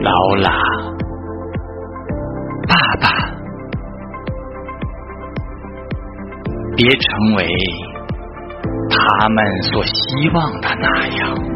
劳拉爸爸。别成为他们所希望的那样。